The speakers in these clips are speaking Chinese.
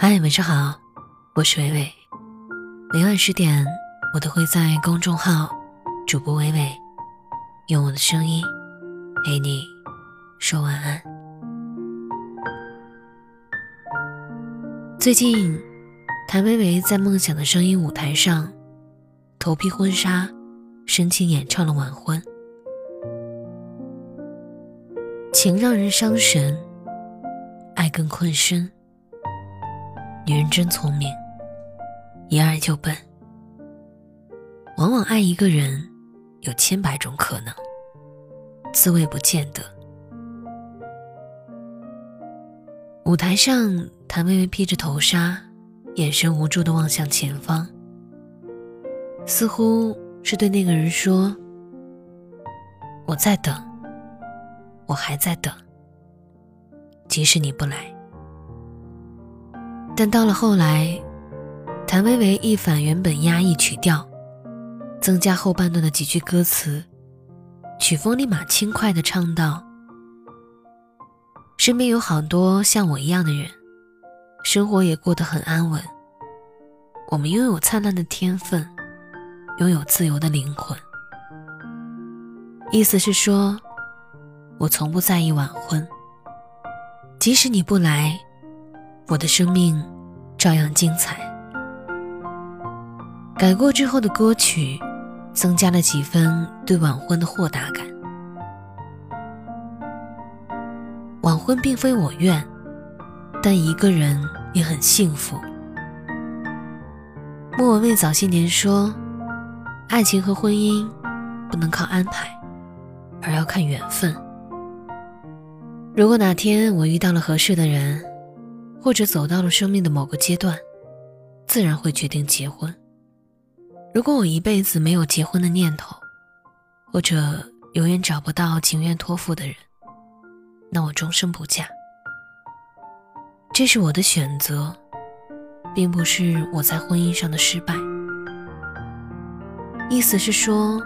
嗨，晚上好，我是伟伟。每晚十点，我都会在公众号“主播伟伟”用我的声音陪你说晚安。最近，谭维维在《梦想的声音》舞台上头披婚纱，深情演唱了《晚婚》。情让人伤神，爱更困身。女人真聪明，一爱就笨。往往爱一个人，有千百种可能，滋味不见得。舞台上，谭维维披着头纱，眼神无助的望向前方，似乎是对那个人说：“我在等，我还在等，即使你不来。”但到了后来，谭维维一反原本压抑曲调，增加后半段的几句歌词，曲风立马轻快的唱道：“身边有好多像我一样的人，生活也过得很安稳。我们拥有灿烂的天分，拥有自由的灵魂。意思是说，我从不在意晚婚，即使你不来。”我的生命照样精彩。改过之后的歌曲，增加了几分对晚婚的豁达感。晚婚并非我愿，但一个人也很幸福。莫文蔚早些年说：“爱情和婚姻不能靠安排，而要看缘分。如果哪天我遇到了合适的人。”或者走到了生命的某个阶段，自然会决定结婚。如果我一辈子没有结婚的念头，或者永远找不到情愿托付的人，那我终生不嫁。这是我的选择，并不是我在婚姻上的失败。意思是说，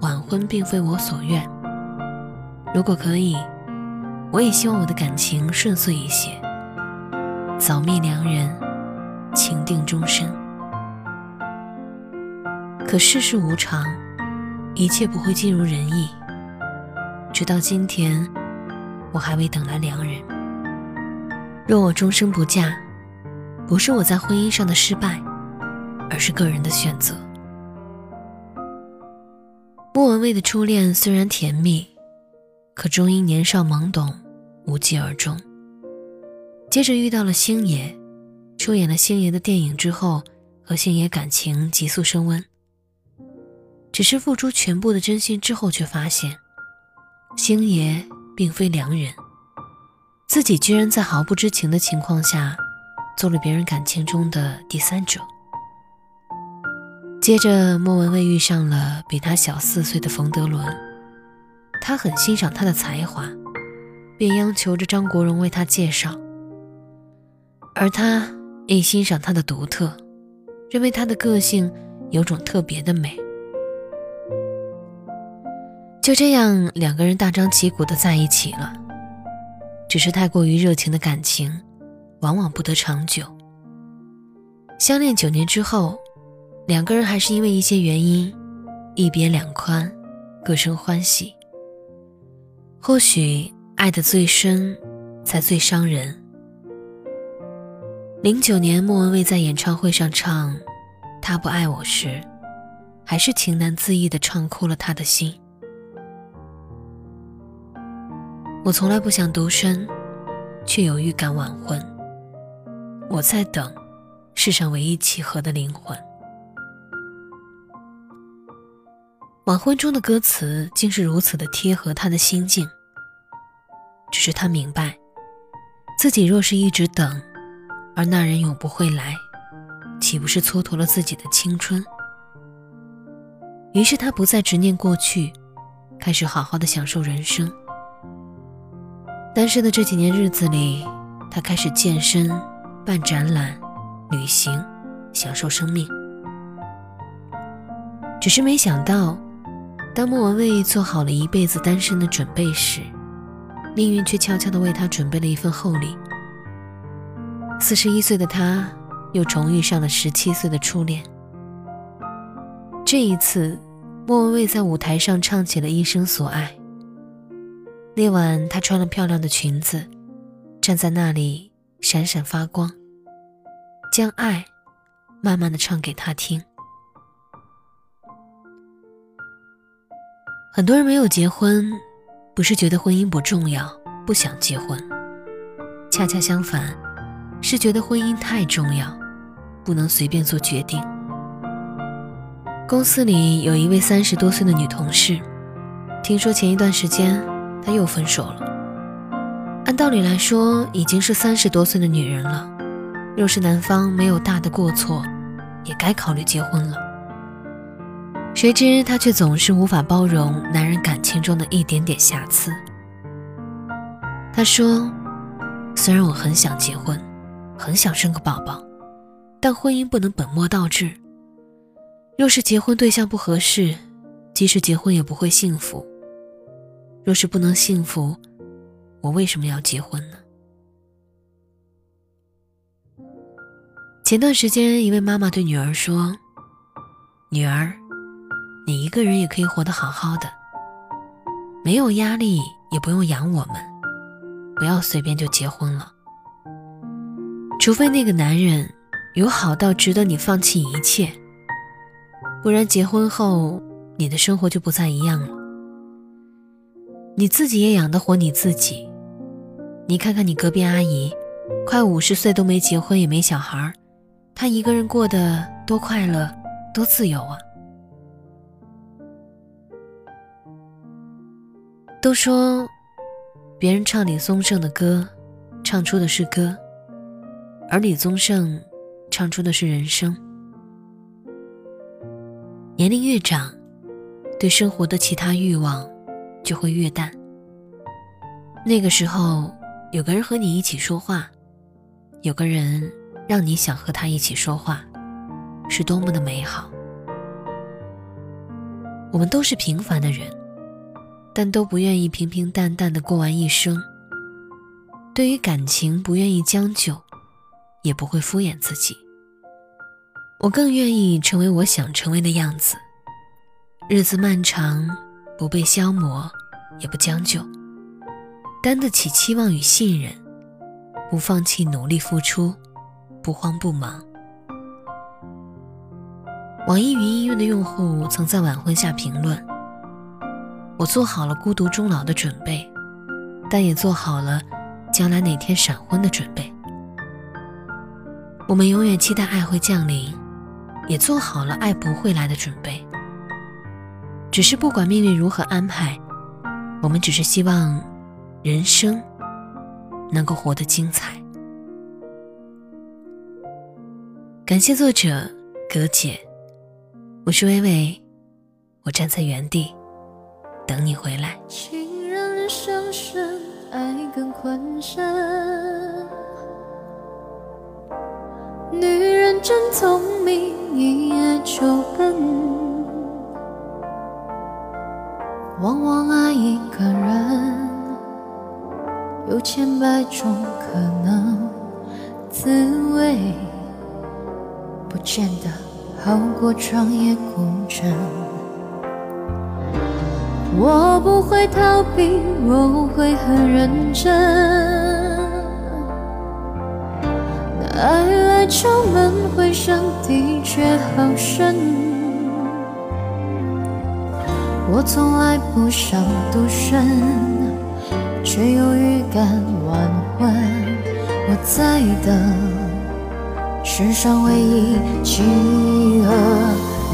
晚婚并非我所愿。如果可以，我也希望我的感情顺遂一些。早觅良人，情定终身。可世事无常，一切不会尽如人意。直到今天，我还未等来良人。若我终生不嫁，不是我在婚姻上的失败，而是个人的选择。莫文蔚的初恋虽然甜蜜，可终因年少懵懂，无疾而终。接着遇到了星爷，出演了星爷的电影之后，和星爷感情急速升温。只是付出全部的真心之后，却发现，星爷并非良人，自己居然在毫不知情的情况下，做了别人感情中的第三者。接着，莫文蔚遇上了比他小四岁的冯德伦，他很欣赏他的才华，便央求着张国荣为他介绍。而他也欣赏她的独特，认为她的个性有种特别的美。就这样，两个人大张旗鼓的在一起了。只是太过于热情的感情，往往不得长久。相恋九年之后，两个人还是因为一些原因，一别两宽，各生欢喜。或许爱的最深，才最伤人。零九年，莫文蔚在演唱会上唱《他不爱我》时，还是情难自抑的唱哭了他的心。我从来不想独身，却有预感晚婚。我在等世上唯一契合的灵魂。晚婚中的歌词竟是如此的贴合他的心境。只是他明白，自己若是一直等。而那人永不会来，岂不是蹉跎了自己的青春？于是他不再执念过去，开始好好的享受人生。单身的这几年日子里，他开始健身、办展览、旅行，享受生命。只是没想到，当莫文蔚做好了一辈子单身的准备时，命运却悄悄地为他准备了一份厚礼。四十一岁的他又重遇上了十七岁的初恋。这一次，莫文蔚在舞台上唱起了一生所爱。那晚，她穿了漂亮的裙子，站在那里闪闪发光，将爱慢慢的唱给他听。很多人没有结婚，不是觉得婚姻不重要，不想结婚，恰恰相反，是觉得婚姻太重要，不能随便做决定。公司里有一位三十多岁的女同事，听说前一段时间她又分手了。按道理来说，已经是三十多岁的女人了，若是男方没有大的过错，也该考虑结婚了。谁知她却总是无法包容男人感情中的一点点瑕疵。她说：“虽然我很想结婚，很想生个宝宝，但婚姻不能本末倒置。若是结婚对象不合适，即使结婚也不会幸福。若是不能幸福，我为什么要结婚呢？”前段时间，一位妈妈对女儿说：“女儿。”你一个人也可以活得好好的，没有压力，也不用养我们，不要随便就结婚了。除非那个男人有好到值得你放弃一切，不然结婚后你的生活就不再一样了。你自己也养得活你自己，你看看你隔壁阿姨，快五十岁都没结婚也没小孩，她一个人过得多快乐，多自由啊！都说，别人唱李宗盛的歌，唱出的是歌，而李宗盛唱出的是人生。年龄越长，对生活的其他欲望就会越淡。那个时候，有个人和你一起说话，有个人让你想和他一起说话，是多么的美好。我们都是平凡的人。但都不愿意平平淡淡的过完一生。对于感情，不愿意将就，也不会敷衍自己。我更愿意成为我想成为的样子。日子漫长，不被消磨，也不将就，担得起期望与信任，不放弃努力付出，不慌不忙。网易云音乐的用户曾在晚婚下评论。我做好了孤独终老的准备，但也做好了将来哪天闪婚的准备。我们永远期待爱会降临，也做好了爱不会来的准备。只是不管命运如何安排，我们只是希望人生能够活得精彩。感谢作者葛姐，我是微微，我站在原地。等你回来情人相深爱更困深女人真聪明一夜就笨往往爱一个人有千百种可能滋味不见得好过长夜孤枕我不会逃避，我会很认真。爱来敲门，回声的确好深。我从来不想独身，却有预感晚婚。我在等世上唯一契合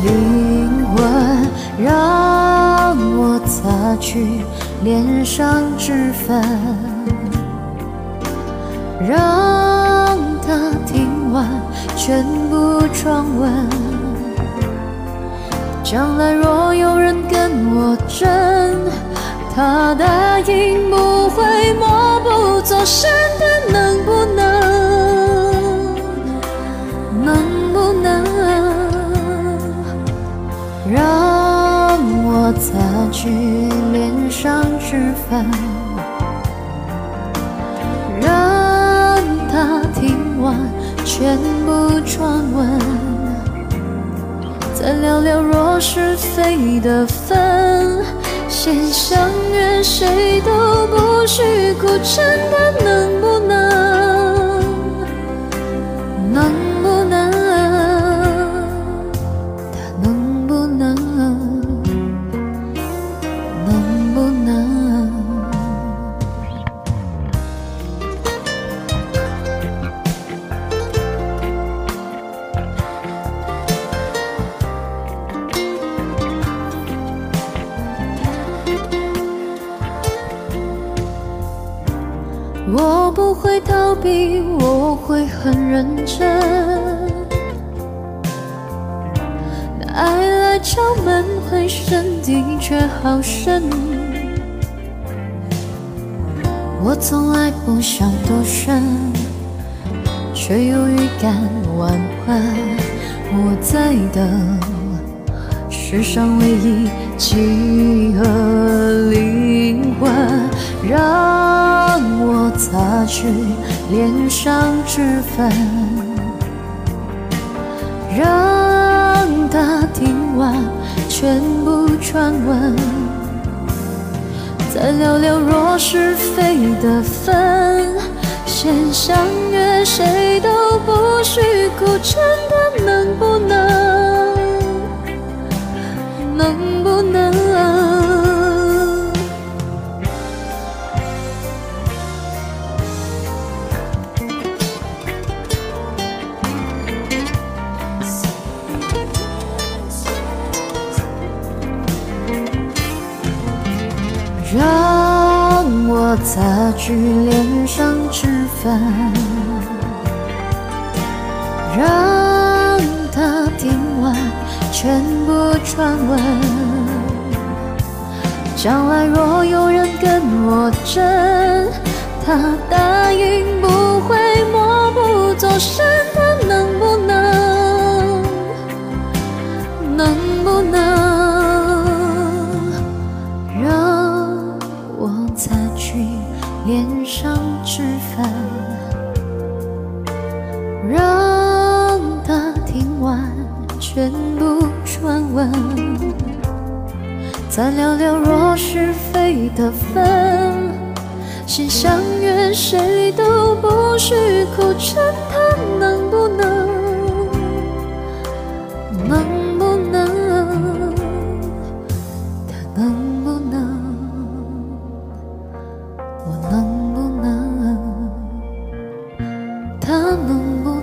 灵魂，让我。擦去脸上脂粉，让全部传闻。将来若有人跟我争，他的再聊聊若是非的分。先相约，谁都不许哭，真的能不能？我会很认真。爱来敲门，回声的确好深。我从来不想多深，却又预感晚欢。我在等世上唯一契合灵魂，让我擦去脸上脂粉，让他听完全部传闻，再聊聊若是非的分。先相约，谁都不许哭，真的能不能？能不能？擦去脸上脂粉，让他听完。全部传闻，将来若有人跟我争，他答应不会默不作声的，能不能？能不能全部。传闻，再聊聊若是非的分。先相约，谁都不许苦撑，他能不能？能不能？他能不能？我能不能？他能不能？